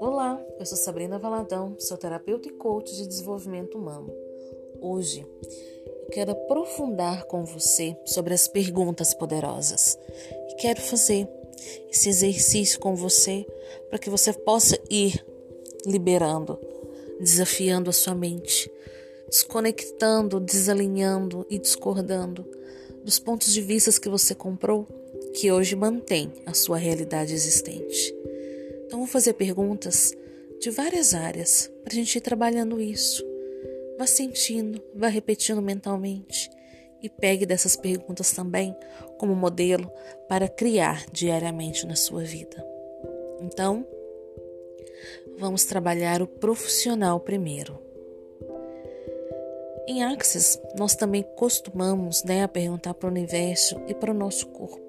Olá, eu sou Sabrina Valadão, sou terapeuta e coach de desenvolvimento humano. Hoje eu quero aprofundar com você sobre as perguntas poderosas e quero fazer esse exercício com você para que você possa ir liberando, desafiando a sua mente, desconectando, desalinhando e discordando dos pontos de vista que você comprou que hoje mantém a sua realidade existente. Então, vou fazer perguntas de várias áreas para a gente ir trabalhando isso. Vá sentindo, vá repetindo mentalmente e pegue dessas perguntas também como modelo para criar diariamente na sua vida. Então, vamos trabalhar o profissional primeiro. Em Axis, nós também costumamos né, a perguntar para o universo e para o nosso corpo.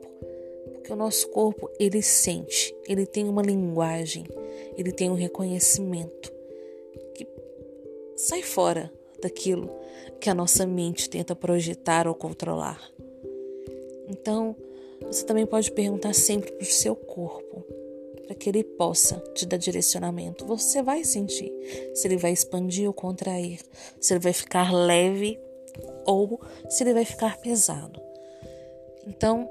Porque o nosso corpo, ele sente, ele tem uma linguagem, ele tem um reconhecimento que sai fora daquilo que a nossa mente tenta projetar ou controlar. Então, você também pode perguntar sempre para o seu corpo, para que ele possa te dar direcionamento. Você vai sentir se ele vai expandir ou contrair, se ele vai ficar leve ou se ele vai ficar pesado. Então,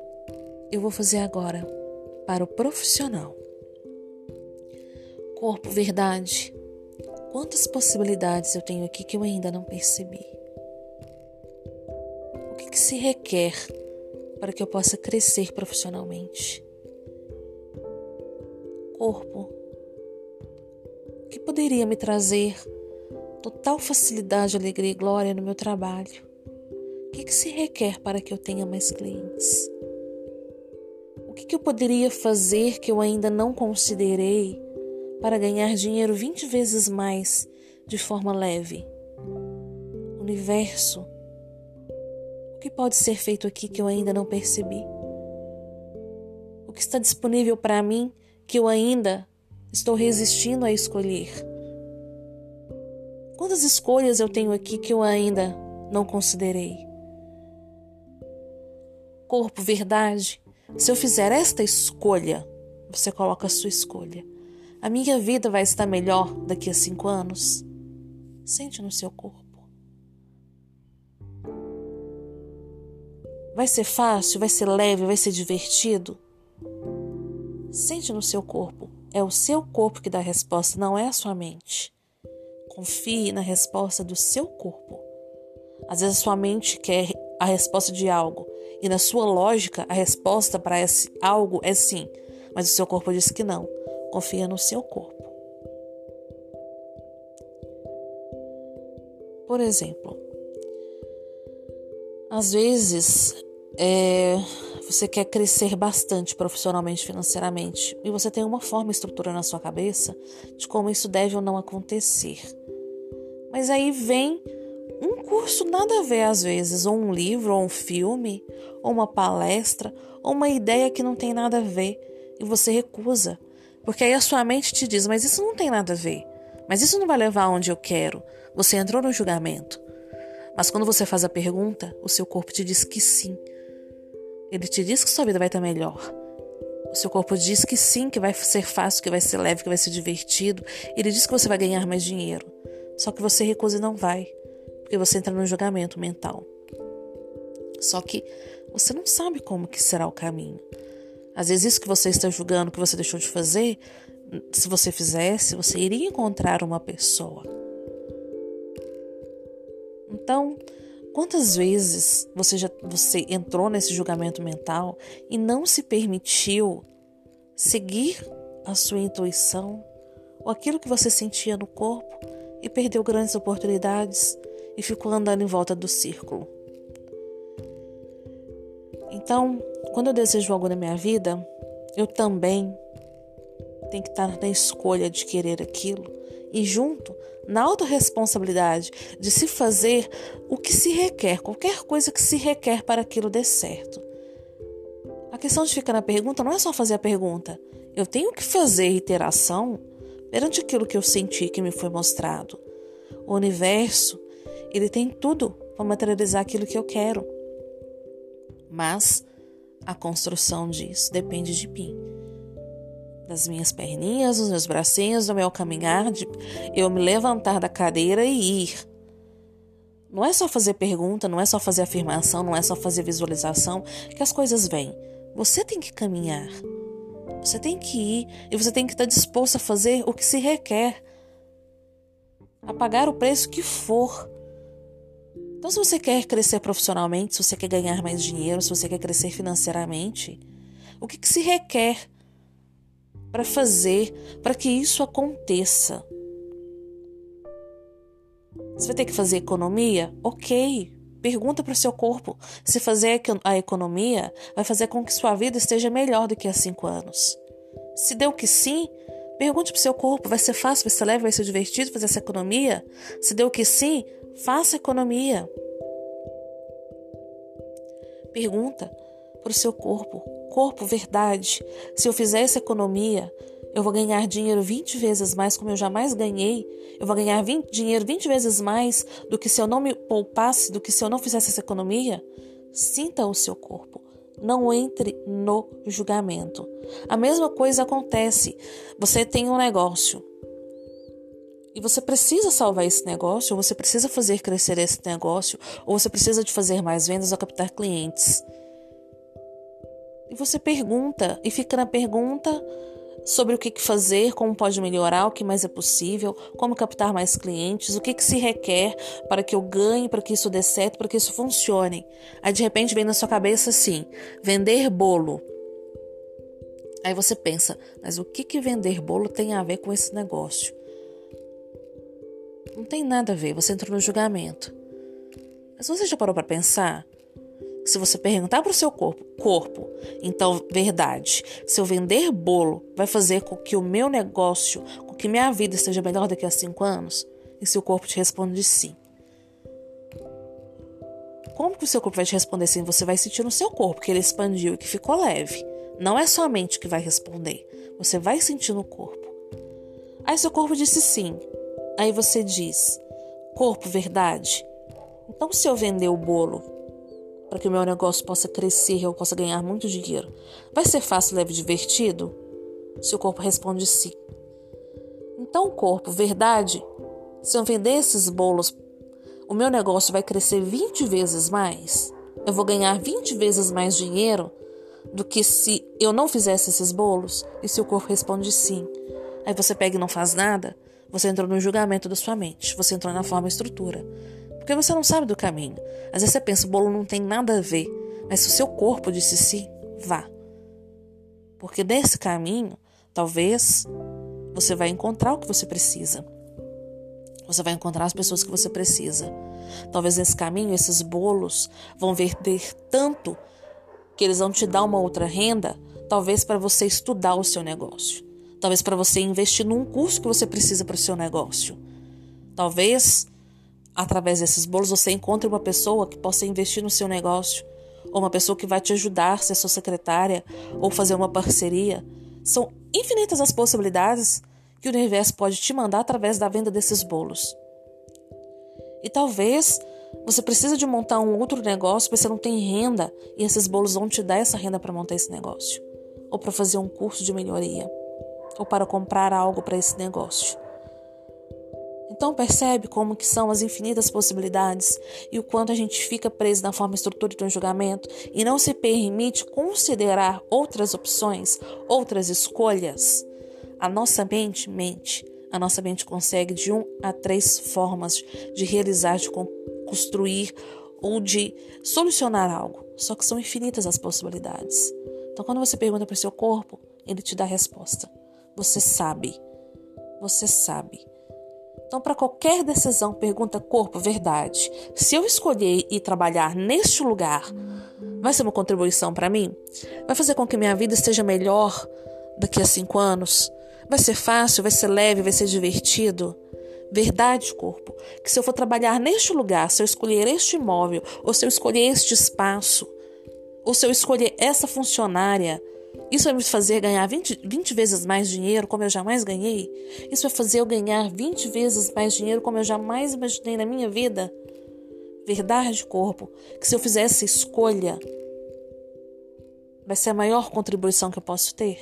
eu vou fazer agora para o profissional. Corpo, verdade. Quantas possibilidades eu tenho aqui que eu ainda não percebi? O que, que se requer para que eu possa crescer profissionalmente? Corpo, o que poderia me trazer total facilidade, alegria e glória no meu trabalho? O que, que se requer para que eu tenha mais clientes? Que, que eu poderia fazer que eu ainda não considerei para ganhar dinheiro 20 vezes mais de forma leve? Universo, o que pode ser feito aqui que eu ainda não percebi? O que está disponível para mim que eu ainda estou resistindo a escolher? Quantas escolhas eu tenho aqui que eu ainda não considerei? Corpo, verdade. Se eu fizer esta escolha, você coloca a sua escolha. A minha vida vai estar melhor daqui a cinco anos? Sente no seu corpo. Vai ser fácil? Vai ser leve? Vai ser divertido? Sente no seu corpo. É o seu corpo que dá a resposta, não é a sua mente. Confie na resposta do seu corpo. Às vezes a sua mente quer a resposta de algo e na sua lógica a resposta para esse algo é sim, mas o seu corpo diz que não. Confia no seu corpo. Por exemplo, às vezes é, você quer crescer bastante profissionalmente, financeiramente, e você tem uma forma estrutura na sua cabeça de como isso deve ou não acontecer. Mas aí vem curso nada a ver às vezes, ou um livro, ou um filme, ou uma palestra, ou uma ideia que não tem nada a ver, e você recusa. Porque aí a sua mente te diz: Mas isso não tem nada a ver. Mas isso não vai levar aonde eu quero. Você entrou no julgamento. Mas quando você faz a pergunta, o seu corpo te diz que sim. Ele te diz que sua vida vai estar melhor. O seu corpo diz que sim, que vai ser fácil, que vai ser leve, que vai ser divertido. Ele diz que você vai ganhar mais dinheiro. Só que você recusa e não vai. Porque você entra no julgamento mental. Só que você não sabe como que será o caminho. Às vezes isso que você está julgando que você deixou de fazer, se você fizesse, você iria encontrar uma pessoa. Então, quantas vezes você já você entrou nesse julgamento mental e não se permitiu seguir a sua intuição ou aquilo que você sentia no corpo e perdeu grandes oportunidades e ficou andando em volta do círculo? Então, quando eu desejo algo na minha vida, eu também tenho que estar na escolha de querer aquilo e junto na autorresponsabilidade de se fazer o que se requer, qualquer coisa que se requer para aquilo dê certo. A questão de ficar na pergunta não é só fazer a pergunta. Eu tenho que fazer iteração perante aquilo que eu senti que me foi mostrado. O universo, ele tem tudo para materializar aquilo que eu quero. Mas A construção disso depende de mim. Das minhas perninhas, dos meus bracinhos, do meu caminhar, de eu me levantar da cadeira e ir. Não é só fazer pergunta, não é só fazer afirmação, não é só fazer visualização que as coisas vêm. Você tem que caminhar. Você tem que ir e você tem que estar disposto a fazer o que se requer. A pagar o preço que for. Então, se você quer crescer profissionalmente, se você quer ganhar mais dinheiro, se você quer crescer financeiramente, o que, que se requer para fazer para que isso aconteça? Você vai ter que fazer economia? Ok. Pergunta para o seu corpo. Se fazer a economia vai fazer com que sua vida esteja melhor do que há cinco anos. Se deu que sim, pergunte para o seu corpo. Vai ser fácil, vai ser leve, vai ser divertido fazer essa economia? Se deu que sim, faça economia. Pergunta para o seu corpo. Corpo, verdade. Se eu fizer essa economia, eu vou ganhar dinheiro 20 vezes mais como eu jamais ganhei. Eu vou ganhar 20, dinheiro 20 vezes mais do que se eu não me poupasse, do que se eu não fizesse essa economia. Sinta o seu corpo. Não entre no julgamento. A mesma coisa acontece. Você tem um negócio e você precisa salvar esse negócio, ou você precisa fazer crescer esse negócio, ou você precisa de fazer mais vendas ou captar clientes. E você pergunta e fica na pergunta sobre o que fazer, como pode melhorar, o que mais é possível, como captar mais clientes, o que, se requer para que eu ganhe, para que isso dê certo, para que isso funcione. Aí de repente vem na sua cabeça assim: vender bolo. Aí você pensa, mas o que, que vender bolo tem a ver com esse negócio? Não tem nada a ver, você entrou no julgamento. Mas você já parou para pensar se você perguntar para o seu corpo, corpo, então, verdade, se eu vender bolo, vai fazer com que o meu negócio, com que minha vida esteja melhor daqui a cinco anos? E se o corpo te responde sim? Como que o seu corpo vai te responder sim? Você vai sentir no seu corpo que ele expandiu e que ficou leve. Não é só a mente que vai responder. Você vai sentir no corpo. Aí seu corpo disse sim. Aí você diz: Corpo, verdade? Então, se eu vender o bolo para que o meu negócio possa crescer eu possa ganhar muito dinheiro. Vai ser fácil, leve e divertido? Se o corpo responde sim. Então, corpo, verdade? Se eu vender esses bolos, o meu negócio vai crescer 20 vezes mais? Eu vou ganhar 20 vezes mais dinheiro do que se eu não fizesse esses bolos? E se o corpo responde sim? Aí você pega e não faz nada? Você entrou no julgamento da sua mente, você entrou na forma estrutura porque você não sabe do caminho. Às vezes você pensa, o bolo não tem nada a ver, mas se o seu corpo disse sim, vá. Porque nesse caminho, talvez você vai encontrar o que você precisa. Você vai encontrar as pessoas que você precisa. Talvez nesse caminho esses bolos vão vender tanto que eles vão te dar uma outra renda, talvez para você estudar o seu negócio. Talvez para você investir num curso que você precisa para o seu negócio. Talvez através desses bolos você encontre uma pessoa que possa investir no seu negócio, ou uma pessoa que vai te ajudar, ser sua secretária, ou fazer uma parceria. São infinitas as possibilidades que o universo pode te mandar através da venda desses bolos. E talvez você precise de montar um outro negócio, porque você não tem renda e esses bolos vão te dar essa renda para montar esse negócio, ou para fazer um curso de melhoria, ou para comprar algo para esse negócio. Então percebe como que são as infinitas possibilidades e o quanto a gente fica preso na forma estrutura de um julgamento e não se permite considerar outras opções, outras escolhas. A nossa mente mente. A nossa mente consegue de um a três formas de realizar, de construir ou de solucionar algo. Só que são infinitas as possibilidades. Então, quando você pergunta para o seu corpo, ele te dá a resposta. Você sabe. Você sabe. Então, para qualquer decisão, pergunta corpo, verdade. Se eu escolher ir trabalhar neste lugar, vai ser uma contribuição para mim? Vai fazer com que minha vida esteja melhor daqui a cinco anos? Vai ser fácil, vai ser leve, vai ser divertido? Verdade, corpo, que se eu for trabalhar neste lugar, se eu escolher este imóvel, ou se eu escolher este espaço, ou se eu escolher essa funcionária, isso vai me fazer ganhar 20, 20 vezes mais dinheiro, como eu jamais ganhei? Isso vai fazer eu ganhar 20 vezes mais dinheiro, como eu jamais imaginei na minha vida? Verdade, corpo, que se eu fizesse escolha, vai ser a maior contribuição que eu posso ter?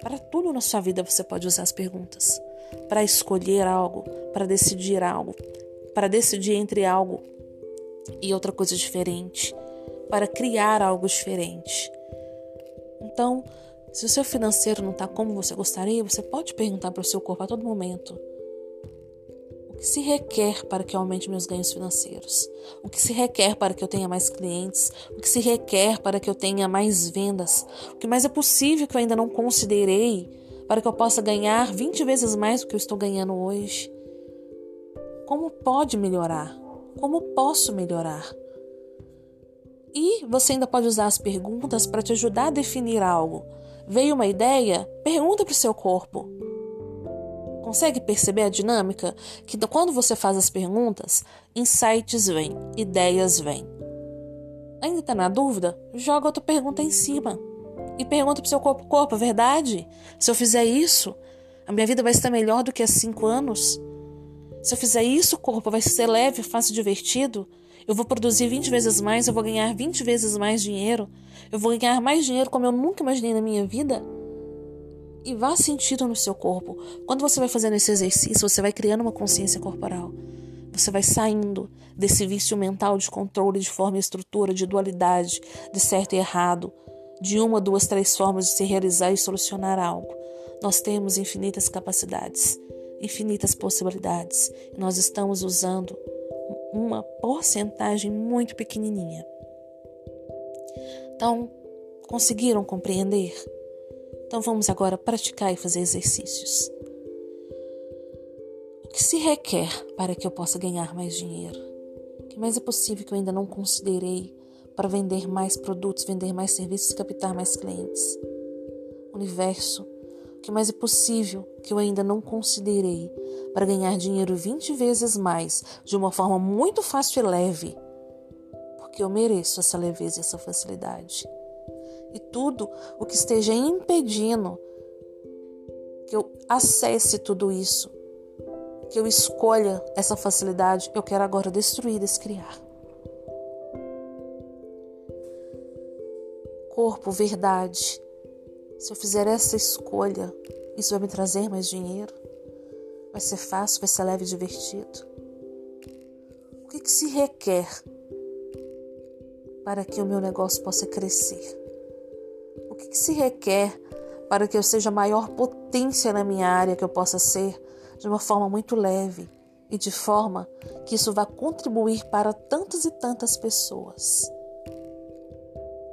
Para tudo na sua vida você pode usar as perguntas. Para escolher algo, para decidir algo, para decidir entre algo e outra coisa diferente, para criar algo diferente. Então, se o seu financeiro não está como você gostaria, você pode perguntar para o seu corpo a todo momento: o que se requer para que eu aumente meus ganhos financeiros? O que se requer para que eu tenha mais clientes? O que se requer para que eu tenha mais vendas? O que mais é possível que eu ainda não considerei para que eu possa ganhar 20 vezes mais do que eu estou ganhando hoje? Como pode melhorar? Como posso melhorar? E você ainda pode usar as perguntas para te ajudar a definir algo. Veio uma ideia? Pergunta para o seu corpo. Consegue perceber a dinâmica? Que quando você faz as perguntas, insights vêm, ideias vêm. Ainda está na dúvida? Joga outra pergunta em cima. E pergunta para o seu corpo: corpo, é verdade? Se eu fizer isso, a minha vida vai estar melhor do que há cinco anos? Se eu fizer isso, corpo vai ser leve, fácil, divertido? Eu vou produzir 20 vezes mais, eu vou ganhar 20 vezes mais dinheiro. Eu vou ganhar mais dinheiro como eu nunca imaginei na minha vida. E vá sentindo no seu corpo. Quando você vai fazendo esse exercício, você vai criando uma consciência corporal. Você vai saindo desse vício mental de controle de forma e estrutura, de dualidade, de certo e errado, de uma, duas, três formas de se realizar e solucionar algo. Nós temos infinitas capacidades, infinitas possibilidades. Nós estamos usando uma porcentagem muito pequenininha. Então, conseguiram compreender? Então vamos agora praticar e fazer exercícios. O que se requer para que eu possa ganhar mais dinheiro? O que mais é possível que eu ainda não considerei para vender mais produtos, vender mais serviços captar mais clientes? Universo, o que mais é possível que eu ainda não considerei para ganhar dinheiro 20 vezes mais de uma forma muito fácil e leve? Porque eu mereço essa leveza e essa facilidade. E tudo o que esteja impedindo que eu acesse tudo isso, que eu escolha essa facilidade, eu quero agora destruir, descriar. Corpo, verdade se eu fizer essa escolha, isso vai me trazer mais dinheiro? Vai ser fácil, vai ser leve e divertido? O que, que se requer para que o meu negócio possa crescer? O que, que se requer para que eu seja a maior potência na minha área que eu possa ser de uma forma muito leve e de forma que isso vá contribuir para tantas e tantas pessoas?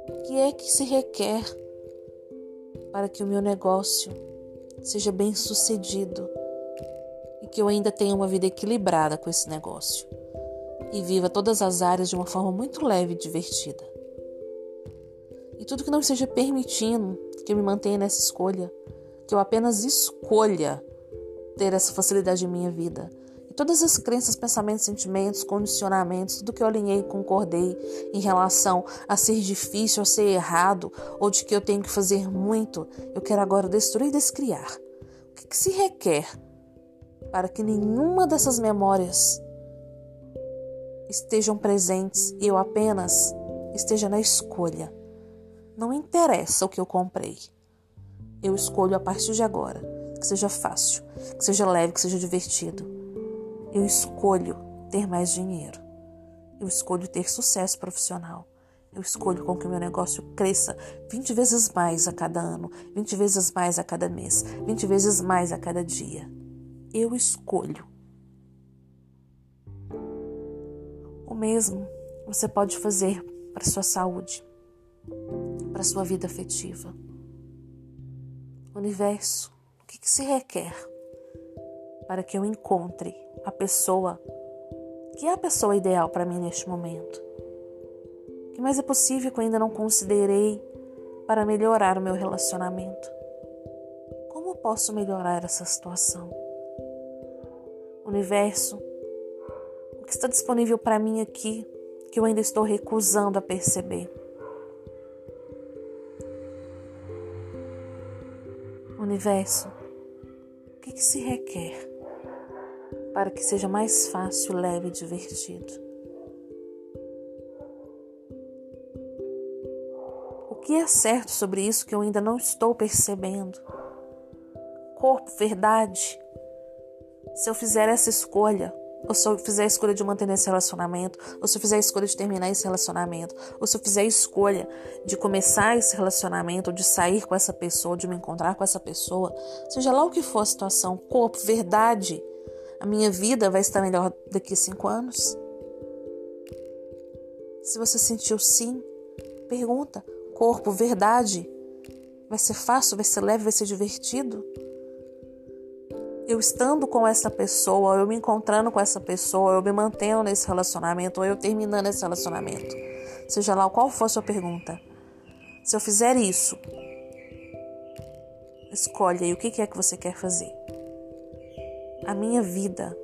O que é que se requer para que o meu negócio seja bem sucedido e que eu ainda tenha uma vida equilibrada com esse negócio e viva todas as áreas de uma forma muito leve e divertida. E tudo que não esteja permitindo que eu me mantenha nessa escolha, que eu apenas escolha ter essa facilidade em minha vida, todas as crenças, pensamentos, sentimentos, condicionamentos, tudo que eu alinhei e concordei em relação a ser difícil, a ser errado, ou de que eu tenho que fazer muito, eu quero agora destruir e descriar. O que, que se requer para que nenhuma dessas memórias estejam presentes e eu apenas esteja na escolha? Não interessa o que eu comprei. Eu escolho a partir de agora que seja fácil, que seja leve, que seja divertido eu escolho ter mais dinheiro. Eu escolho ter sucesso profissional. Eu escolho com que meu negócio cresça 20 vezes mais a cada ano, 20 vezes mais a cada mês, 20 vezes mais a cada dia. Eu escolho. O mesmo você pode fazer para sua saúde, para sua vida afetiva. Universo, o que, que se requer para que eu encontre a pessoa que é a pessoa ideal para mim neste momento. O que mais é possível que eu ainda não considerei para melhorar o meu relacionamento? Como posso melhorar essa situação? Universo, o que está disponível para mim aqui que eu ainda estou recusando a perceber? Universo, o que, que se requer para que seja mais fácil, leve e divertido. O que é certo sobre isso que eu ainda não estou percebendo? Corpo, verdade. Se eu fizer essa escolha, ou se eu fizer a escolha de manter esse relacionamento, ou se eu fizer a escolha de terminar esse relacionamento, ou se eu fizer a escolha de começar esse relacionamento, ou de sair com essa pessoa, de me encontrar com essa pessoa, seja lá o que for a situação, corpo, verdade, a minha vida vai estar melhor daqui a cinco anos? Se você sentiu sim, pergunta: corpo, verdade, vai ser fácil, vai ser leve, vai ser divertido? eu estando com essa pessoa, eu me encontrando com essa pessoa, eu me mantendo nesse relacionamento, ou eu terminando esse relacionamento. Seja lá qual for a sua pergunta. Se eu fizer isso, escolhe aí o que é que você quer fazer. A minha vida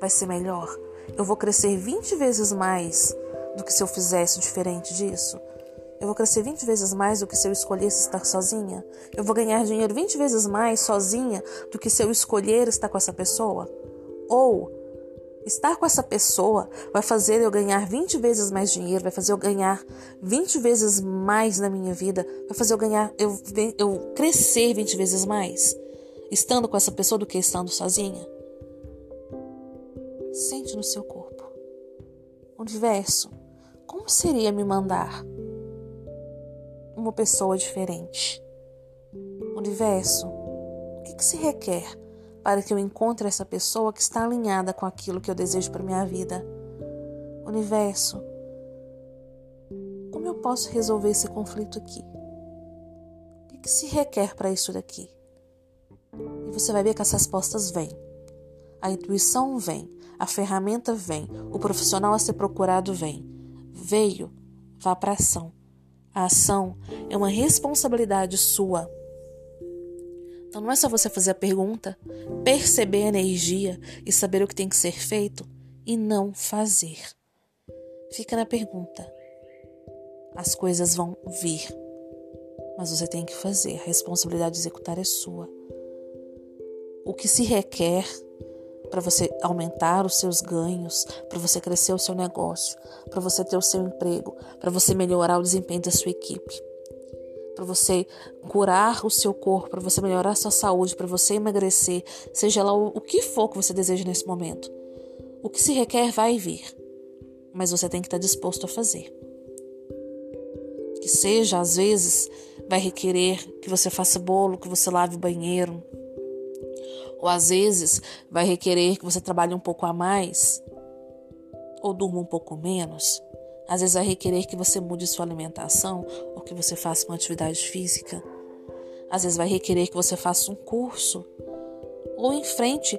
vai ser melhor. Eu vou crescer 20 vezes mais do que se eu fizesse diferente disso. Eu vou crescer 20 vezes mais do que se eu escolhesse estar sozinha. Eu vou ganhar dinheiro 20 vezes mais sozinha do que se eu escolher estar com essa pessoa. Ou estar com essa pessoa vai fazer eu ganhar 20 vezes mais dinheiro, vai fazer eu ganhar 20 vezes mais na minha vida, vai fazer eu ganhar, eu, eu crescer 20 vezes mais estando com essa pessoa do que estando sozinha. Sente no seu corpo. Universo, como seria me mandar? uma pessoa diferente. Universo, o que, que se requer para que eu encontre essa pessoa que está alinhada com aquilo que eu desejo para minha vida? Universo, como eu posso resolver esse conflito aqui? O que, que se requer para isso daqui? Você vai ver que as respostas vêm. A intuição vem, a ferramenta vem, o profissional a ser procurado vem. Veio, vá para ação. A ação é uma responsabilidade sua. Então não é só você fazer a pergunta, perceber a energia e saber o que tem que ser feito e não fazer. Fica na pergunta. As coisas vão vir, mas você tem que fazer. A responsabilidade de executar é sua. O que se requer para você aumentar os seus ganhos, para você crescer o seu negócio, para você ter o seu emprego, para você melhorar o desempenho da sua equipe, para você curar o seu corpo, para você melhorar a sua saúde, para você emagrecer, seja lá o, que for que você deseja nesse momento. O que se requer vai vir, mas você tem que estar disposto a fazer. Que seja, às vezes, vai requerer que você faça bolo, que você lave o banheiro, ou às vezes vai requerer que você trabalhe um pouco a mais ou durma um pouco menos. Às vezes vai requerer que você mude sua alimentação ou que você faça uma atividade física. Às vezes vai requerer que você faça um curso ou enfrente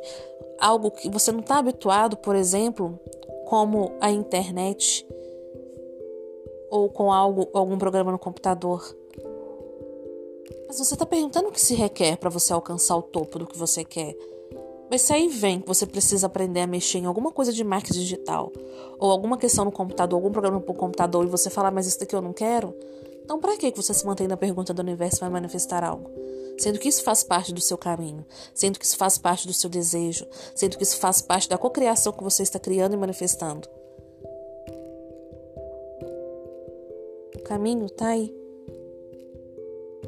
algo que você não está habituado, por exemplo, como a internet ou com algo, algum programa no computador. Mas você está perguntando o que se requer para você alcançar o topo do que você quer. Mas se aí vem que você precisa aprender a mexer em alguma coisa de marketing digital, ou alguma questão no computador, algum programa no computador, e você falar, mas isso daqui eu não quero, então para que você se mantém na pergunta do universo vai manifestar algo? Sendo que isso faz parte do seu caminho, sendo que isso faz parte do seu desejo, sendo que isso faz parte da cocriação que você está criando e manifestando. O caminho está aí.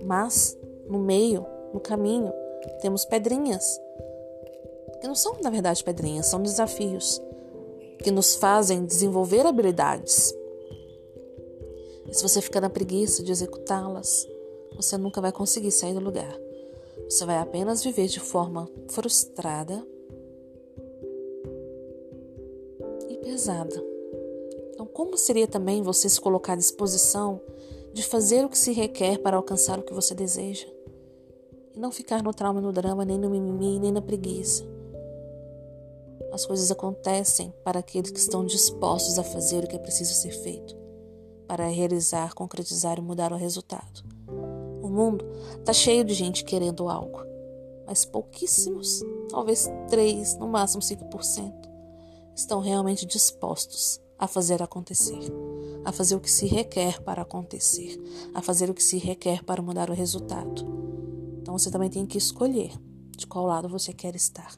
Mas no meio, no caminho, temos pedrinhas. Que não são, na verdade, pedrinhas, são desafios que nos fazem desenvolver habilidades. E se você ficar na preguiça de executá-las, você nunca vai conseguir sair do lugar. Você vai apenas viver de forma frustrada e pesada. Então, como seria também você se colocar à disposição de fazer o que se requer para alcançar o que você deseja. E não ficar no trauma, no drama, nem no mimimi, nem na preguiça. As coisas acontecem para aqueles que estão dispostos a fazer o que é preciso ser feito, para realizar, concretizar e mudar o resultado. O mundo está cheio de gente querendo algo, mas pouquíssimos, talvez 3, no máximo 5%, estão realmente dispostos a fazer acontecer, a fazer o que se requer para acontecer, a fazer o que se requer para mudar o resultado. Então você também tem que escolher de qual lado você quer estar.